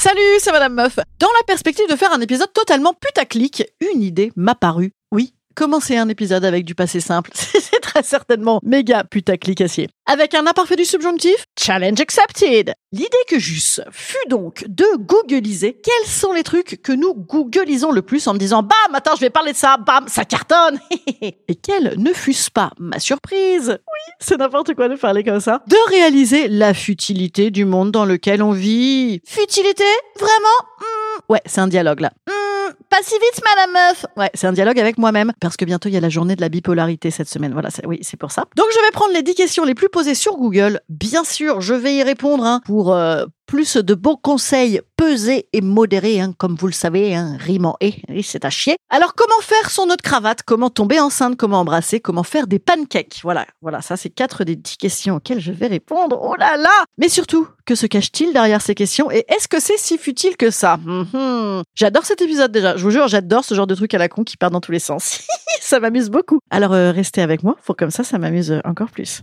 Salut, c'est Madame Meuf. Dans la perspective de faire un épisode totalement putaclic, une idée m'a paru. Oui, commencer un épisode avec du passé simple, c'est très certainement méga putaclicassier. Avec un imparfait du subjonctif, challenge accepted. L'idée que j'eusse fut donc de googliser quels sont les trucs que nous googlisons le plus en me disant bam, attends, je vais parler de ça, bam, ça cartonne. Et quelle ne fût-ce pas ma surprise Oui, c'est n'importe quoi de parler comme ça. De réaliser la futilité du monde dans lequel on vit. Futilité Vraiment Hmm, Ouais, c'est un dialogue là. Vite, madame meuf. Ouais, c'est un dialogue avec moi-même parce que bientôt il y a la journée de la bipolarité cette semaine. Voilà, oui, c'est pour ça. Donc je vais prendre les 10 questions les plus posées sur Google. Bien sûr, je vais y répondre hein, pour euh, plus de bons conseils pesés et modérés, hein, comme vous le savez, hein, rime en et, c'est à chier. Alors comment faire son de cravate? Comment tomber enceinte? Comment embrasser? Comment faire des pancakes? Voilà, voilà, ça c'est quatre des 10 questions auxquelles je vais répondre. Oh là là Mais surtout, que se cache-t-il derrière ces questions? Et est-ce que c'est si futile que ça? Mhm. J'adore cet épisode déjà. Je vous jure, j'adore ce genre de truc à la con qui part dans tous les sens. ça m'amuse beaucoup. Alors euh, restez avec moi, pour comme ça, ça m'amuse euh, encore plus.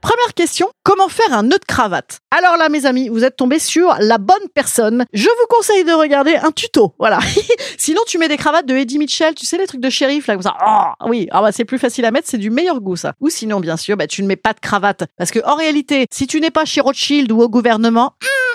Première question, comment faire un nœud de cravate? Alors là, mes amis, vous êtes tombés sur la bonne personne. Je vous conseille de regarder un tuto, voilà. Sinon, tu mets des cravates de Eddie Mitchell, tu sais, les trucs de shérif, là, comme ça. Oh, oui, ah bah, c'est plus facile à mettre, c'est du meilleur goût, ça. Ou sinon, bien sûr, bah, tu ne mets pas de cravate. Parce que, en réalité, si tu n'es pas chez Rothschild ou au gouvernement,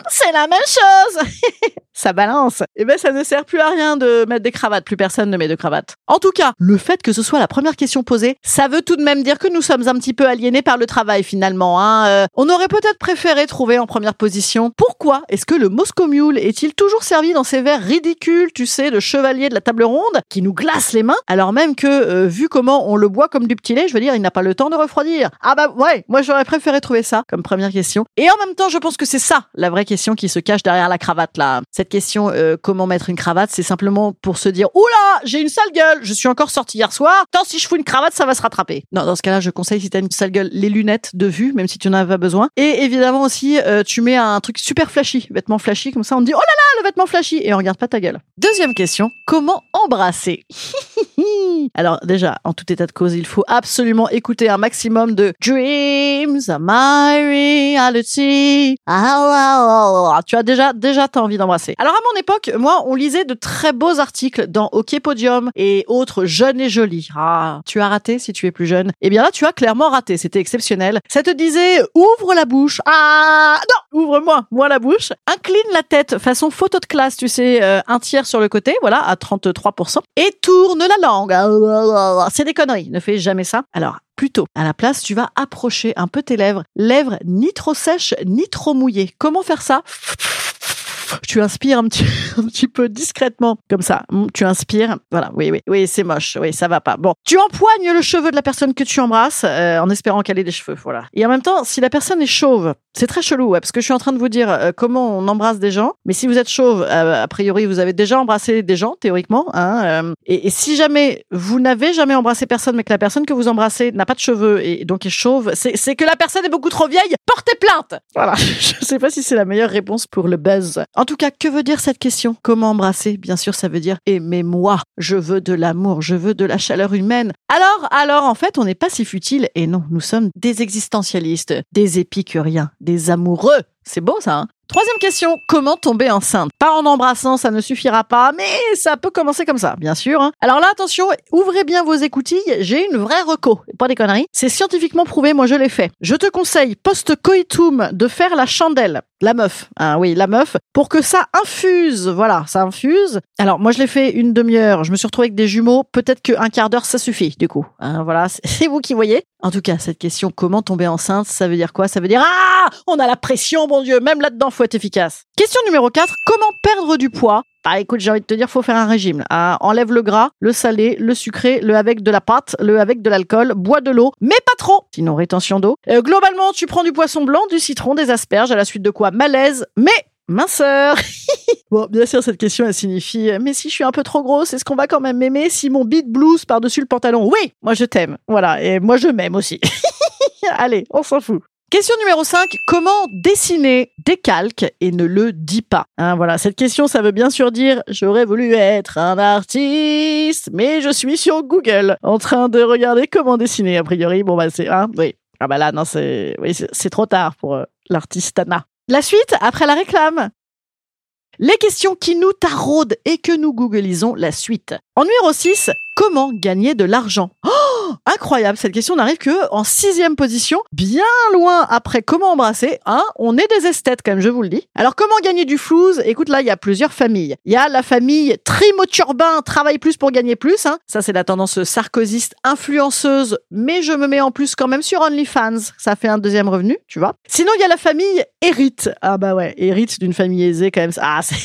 c'est la même chose ça balance. Et ben ça ne sert plus à rien de mettre des cravates, plus personne ne met de cravate. En tout cas, le fait que ce soit la première question posée, ça veut tout de même dire que nous sommes un petit peu aliénés par le travail finalement. Hein. Euh, on aurait peut-être préféré trouver en première position pourquoi est-ce que le Moscow Mule est-il toujours servi dans ces verres ridicules, tu sais, de chevalier de la table ronde, qui nous glacent les mains, alors même que, euh, vu comment on le boit comme du petit lait, je veux dire, il n'a pas le temps de refroidir. Ah bah ouais, moi j'aurais préféré trouver ça comme première question. Et en même temps, je pense que c'est ça la vraie question qui se cache derrière la cravate là. Cette question, euh, comment mettre une cravate, c'est simplement pour se dire, oula, j'ai une sale gueule, je suis encore sorti hier soir, tant si je fous une cravate, ça va se rattraper. Non, dans ce cas-là, je conseille si t'as une sale gueule, les lunettes de vue, même si tu n'en as pas besoin. Et évidemment aussi, euh, tu mets un truc super flashy, vêtement flashy, comme ça on te dit, oh là là, le vêtement flashy, et on regarde pas ta gueule. Deuxième question, comment embrasser? Alors déjà, en tout état de cause, il faut absolument écouter un maximum de Dreams are my reality. Ah, ah, ah. Tu as déjà, déjà, t'as envie d'embrasser. Alors à mon époque, moi, on lisait de très beaux articles dans OK Podium et autres jeunes et jolis. Ah, tu as raté si tu es plus jeune. Eh bien là, tu as clairement raté. C'était exceptionnel. Ça te disait, ouvre la bouche. Ah, non, ouvre-moi, moi la bouche. Incline la tête façon photo de classe, tu sais, euh, un tiers sur le côté, voilà, à 33%. Et tourne la langue. Ah, C'est des conneries. Ne fais jamais ça. Alors, Plutôt, à la place, tu vas approcher un peu tes lèvres. Lèvres ni trop sèches, ni trop mouillées. Comment faire ça? Tu inspires un petit, un petit peu discrètement, comme ça. Mm, Tu inspires. Voilà, oui, oui, oui, c'est moche. Oui, ça va pas. Bon, tu empoignes le cheveu de la personne que tu embrasses euh, en espérant qu'elle ait des cheveux. Voilà. Et en même temps, si la personne est chauve, c'est très chelou, ouais, parce que je suis en train de vous dire euh, comment on embrasse des gens. Mais si vous êtes chauve, euh, a priori, vous avez déjà embrassé des gens, théoriquement. Hein, euh, et, si jamais vous n'avez jamais embrassé personne, mais que la personne que vous embrassez n'a pas de cheveux et donc est chauve, c'est que la personne est beaucoup trop vieille. Portez plainte. Voilà. je sais pas si c'est la meilleure réponse pour le buzz. En tout cas, que veut dire cette question? Comment embrasser? Bien sûr, ça veut dire aimez-moi. Je veux de l'amour. Je veux de la chaleur humaine. Alors, alors, en fait, on n'est pas si futile. Et non, nous sommes des existentialistes, des épicuriens, des amoureux. C'est beau ça, hein? Troisième question, comment tomber enceinte? Pas en embrassant, ça ne suffira pas, mais ça peut commencer comme ça, bien sûr. hein. Alors là, attention, ouvrez bien vos écoutilles, j'ai une vraie reco, pas des conneries. C'est scientifiquement prouvé, moi je l'ai fait. Je te conseille, post-coitum, de faire la chandelle. La meuf, hein, oui, la meuf, pour que ça infuse, voilà, ça infuse. Alors moi je l'ai fait une demi-heure, je me suis retrouvée avec des jumeaux, peut-être qu'un quart d'heure ça suffit, du coup. Hein, voilà, c'est- c'est vous qui voyez. En tout cas, cette question, comment tomber enceinte, ça veut dire quoi? Ça veut dire Ah On a la pression, bon Dieu, même là-dedans, faut être efficace. Question numéro 4, comment perdre du poids? Bah écoute, j'ai envie de te dire, faut faire un régime. Ah, enlève le gras, le salé, le sucré, le avec de la pâte, le avec de l'alcool, bois de l'eau, mais pas trop, sinon rétention d'eau. Euh, globalement, tu prends du poisson blanc, du citron, des asperges, à la suite de quoi? Malaise, mais minceur. bon, bien sûr, cette question, elle signifie, mais si je suis un peu trop grosse, est-ce qu'on va quand même m'aimer si mon beat blues par-dessus le pantalon? Oui, moi je t'aime. Voilà, et moi je m'aime aussi. Allez, on s'en fout. Question numéro 5, comment dessiner des calques et ne le dis pas? Hein, Voilà, cette question, ça veut bien sûr dire j'aurais voulu être un artiste, mais je suis sur Google en train de regarder comment dessiner. A priori, bon bah c'est hein, oui. Ah bah là non, c'est oui, c'est trop tard pour euh, l'artiste Anna. La suite après la réclame. Les questions qui nous taraudent et que nous googlisons la suite. En numéro 6, comment gagner de l'argent? Oh incroyable, cette question n'arrive que en sixième position, bien loin après comment embrasser. Hein on est des esthètes quand même, je vous le dis. Alors comment gagner du flouze? Écoute, là, il y a plusieurs familles. Il y a la famille Trimoturbin, travaille plus pour gagner plus. Hein. Ça, c'est la tendance sarkozyste influenceuse, mais je me mets en plus quand même sur OnlyFans. Ça fait un deuxième revenu, tu vois. Sinon, il y a la famille hérite. Ah bah ouais, hérite d'une famille aisée quand même. Ah, c'est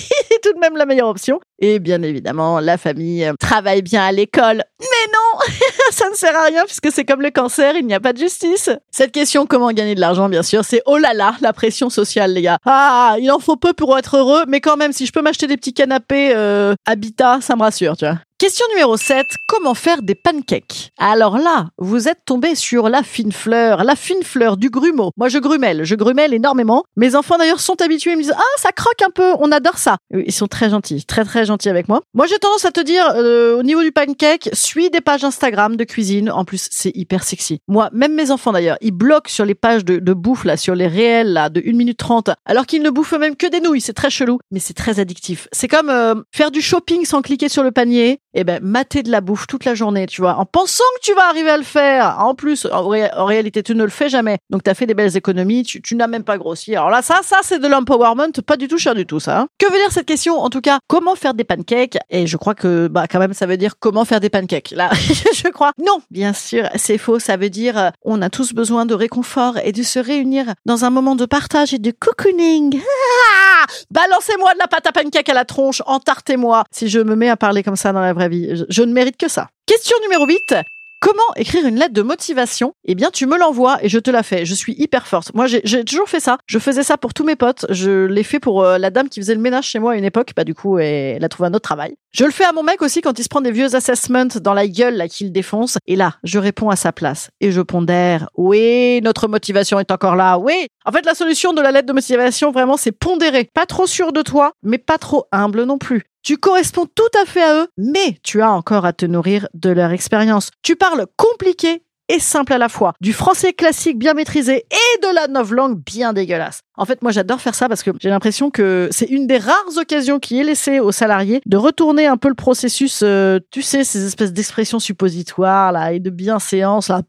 tout de même la meilleure option. Et bien évidemment, la famille travaille bien à l'école. Mais non, ça ne sert à rien puisque c'est comme le cancer, il n'y a pas de justice. Cette question, comment gagner de l'argent, bien sûr, c'est oh là là, la pression sociale, les gars. Ah, il en faut peu pour être heureux, mais quand même, si je peux m'acheter des petits canapés euh, Habitat, ça me rassure, tu vois. Question numéro 7, comment faire des pancakes? Alors là, vous êtes tombé sur la fine fleur, la fine fleur du grumeau. Moi, je grumelle, je grumelle énormément. Mes enfants d'ailleurs sont habitués, ils me disent "Ah, ça croque un peu, on adore ça." Ils sont très gentils, très très gentils moi. J'ai tendance à te dire euh, au niveau du pancake, suis des pages Instagram de cuisine. En plus, c'est hyper sexy. Moi, même mes enfants d'ailleurs, ils bloquent sur les pages de, de bouffe là, sur les réels là de 1 minute 30, alors qu'ils ne bouffent même que des nouilles, c'est très chelou, mais c'est très addictif. C'est comme euh, faire du shopping sans cliquer sur le panier eh ben mater de la bouffe toute la journée, tu vois, en pensant que tu vas arriver à le faire. En plus, en, réalité, tu ne le fais jamais. Donc, tu as fait des belles économies, tu, n'as même pas grossi. Alors là, ça, ça, c'est de l'empowerment, pas du tout cher du tout, ça. Hein. Que veut dire cette question? En tout cas, comment faire des pancakes? Et je crois que, bah, quand même, ça veut dire comment faire des pancakes. Là, je crois. Non, bien sûr, c'est faux. Ça veut dire, euh, on a tous besoin de réconfort et de se réunir dans un moment de partage et de cocooning. Balancez-moi de la pâte à pancake à la tronche, entartez-moi. Si je me mets à parler comme ça dans la vraie je, ne mérite que ça. Question numéro 8. Comment écrire une lettre de motivation? Eh bien, tu me l'envoies et je te la fais. Je suis hyper forte. Moi, j'ai toujours fait ça. Je faisais ça pour tous mes potes. Je l'ai fait pour euh, la dame qui faisait le ménage chez moi à une époque. Bah, du coup, elle a trouvé un autre travail. Je le fais à mon mec aussi quand il se prend des vieux assessments dans la gueule, là, qu'il défonce. Et là, je réponds à sa place. Et je pondère. Oui, notre motivation est encore là. Oui. En fait, la solution de la lettre de motivation, vraiment, c'est pondérer. Pas trop sûr de toi, mais pas trop humble non plus. Tu corresponds tout à fait à eux, mais tu as encore à te nourrir de leur expérience. Tu parles compliqué et simple à la fois, du français classique bien maîtrisé et de la langue bien dégueulasse. En fait, moi, j'adore faire ça parce que j'ai l'impression que c'est une des rares occasions qui est laissée aux salariés de retourner un peu le processus, euh, tu sais, ces espèces d'expressions suppositoires là et de bienséance là.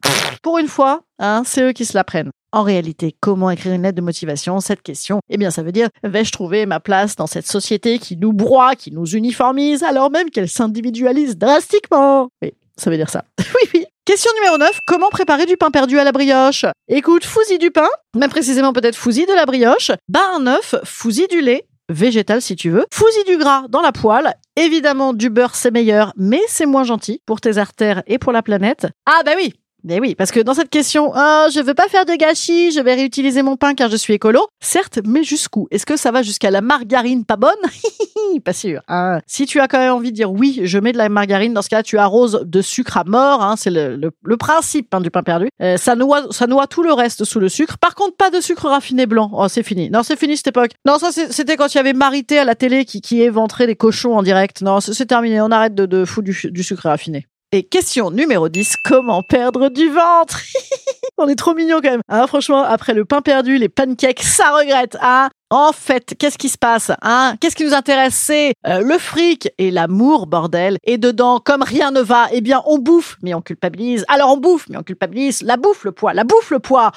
pour une fois, hein, c'est eux qui se la prennent. En réalité, comment écrire une lettre de motivation? Cette question, eh bien, ça veut dire vais-je trouver ma place dans cette société qui nous broie, qui nous uniformise, alors même qu'elle s'individualise drastiquement? Oui, ça veut dire ça. oui, oui. Question numéro 9, comment préparer du pain perdu à la brioche? Écoute, fousi du pain, même précisément peut-être fousi de la brioche, bas un œuf, fousi du lait, végétal si tu veux, fousi du gras dans la poêle, évidemment du beurre c'est meilleur, mais c'est moins gentil pour tes artères et pour la planète. Ah bah oui, mais oui, parce que dans cette question, oh, je veux pas faire de gâchis, je vais réutiliser mon pain car je suis écolo. Certes, mais jusqu'où? Est-ce que ça va jusqu'à la margarine pas bonne? Pas sûr. Hein. Si tu as quand même envie de dire oui, je mets de la margarine, dans ce cas-là, tu arroses de sucre à mort. Hein, c'est le, le, principe hein, du pain perdu. Euh, ça noie, ça noie tout le reste sous le sucre. Par contre, pas de sucre raffiné blanc. Oh, c'est fini. Non, c'est fini cette époque. Non, ça c'était quand il y avait Marité à la télé qui, qui éventrait des cochons en direct. Non, c'est terminé. On arrête de, de foutre du, du sucre raffiné. Et question numéro 10, comment perdre du ventre? On est trop mignons quand même. Hein, franchement, après le pain perdu, les pancakes, ça regrette. Hein en fait, qu'est-ce qui se passe hein? Qu'est-ce qui nous intéresse? C'est euh, le fric et l'amour, bordel. Et dedans, comme rien ne va, eh bien, on bouffe, mais on culpabilise. Alors on bouffe, mais on culpabilise. La bouffe, le poids. La bouffe, le poids.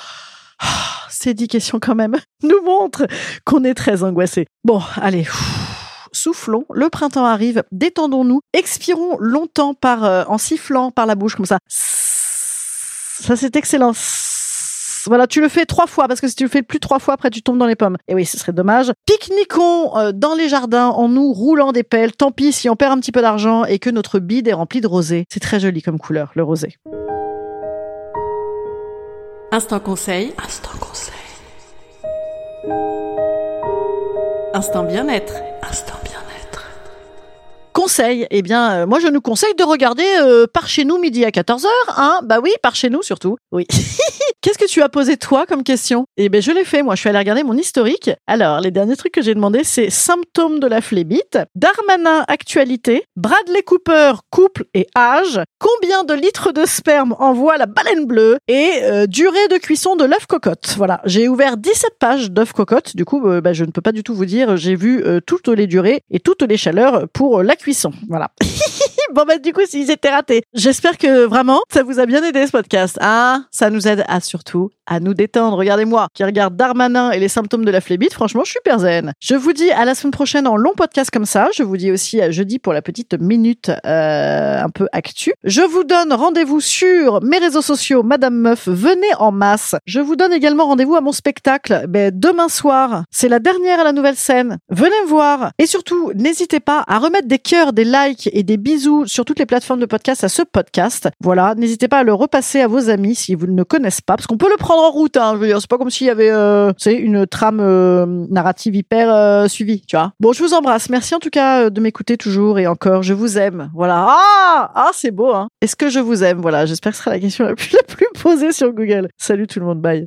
Oh, ces dix questions quand même nous montrent qu'on est très angoissé. Bon, allez soufflons, le printemps arrive, détendons-nous, expirons longtemps par euh, en sifflant par la bouche comme ça. Ça, c'est excellent. Voilà, tu le fais trois fois parce que si tu le fais plus trois fois, après tu tombes dans les pommes. Et oui, ce serait dommage. Pique-niquons euh, dans les jardins en nous roulant des pelles. Tant pis si on perd un petit peu d'argent et que notre bide est rempli de rosé. C'est très joli comme couleur, le rosé. Instant conseil. Instant conseil. Instant bien-être. Instant bien-être. Conseil, eh bien, euh, moi je nous conseille de regarder euh, par chez nous midi à 14h, hein Bah oui, par chez nous surtout. Oui. Qu'est-ce que tu as posé toi comme question? Eh ben je l'ai fait, moi je suis allée regarder mon historique. Alors, les derniers trucs que j'ai demandé, c'est symptômes de la phlébite, Darmanin actualité, Bradley Cooper couple et âge, combien de litres de sperme envoie la baleine bleue et euh, durée de cuisson de l'œuf cocotte? Voilà, j'ai ouvert 17 pages d'œuf cocotte, du coup euh, bah, je ne peux pas du tout vous dire, j'ai vu toutes les durées et toutes les chaleurs pour la. Voilà. bon bah du coup s'ils étaient ratés. J'espère que vraiment ça vous a bien aidé ce podcast. Ah, ça nous aide à surtout à nous détendre. Regardez-moi qui regarde Darmanin et les symptômes de la phlébite. Franchement, je suis super zen. Je vous dis à la semaine prochaine en long podcast comme ça. Je vous dis aussi à jeudi pour la petite minute euh, un peu actu. Je vous donne rendez-vous sur mes réseaux sociaux, Madame Meuf. Venez en masse. Je vous donne également rendez-vous à mon spectacle ben, demain soir. C'est la dernière à la nouvelle scène. Venez me voir. Et surtout, n'hésitez pas à remettre des des likes et des bisous sur toutes les plateformes de podcast à ce podcast. Voilà, n'hésitez pas à le repasser à vos amis si vous ne le connaissez pas, parce qu'on peut le prendre en route. Hein, c'est pas comme s'il y avait, euh, c'est une trame euh, narrative hyper euh, suivie, tu vois. Bon, je vous embrasse. Merci en tout cas euh, de m'écouter toujours et encore. Je vous aime. Voilà. Ah, ah, c'est beau. Hein. Est-ce que je vous aime? Voilà. J'espère que ce sera la question la plus posée sur Google. Salut tout le monde. Bye.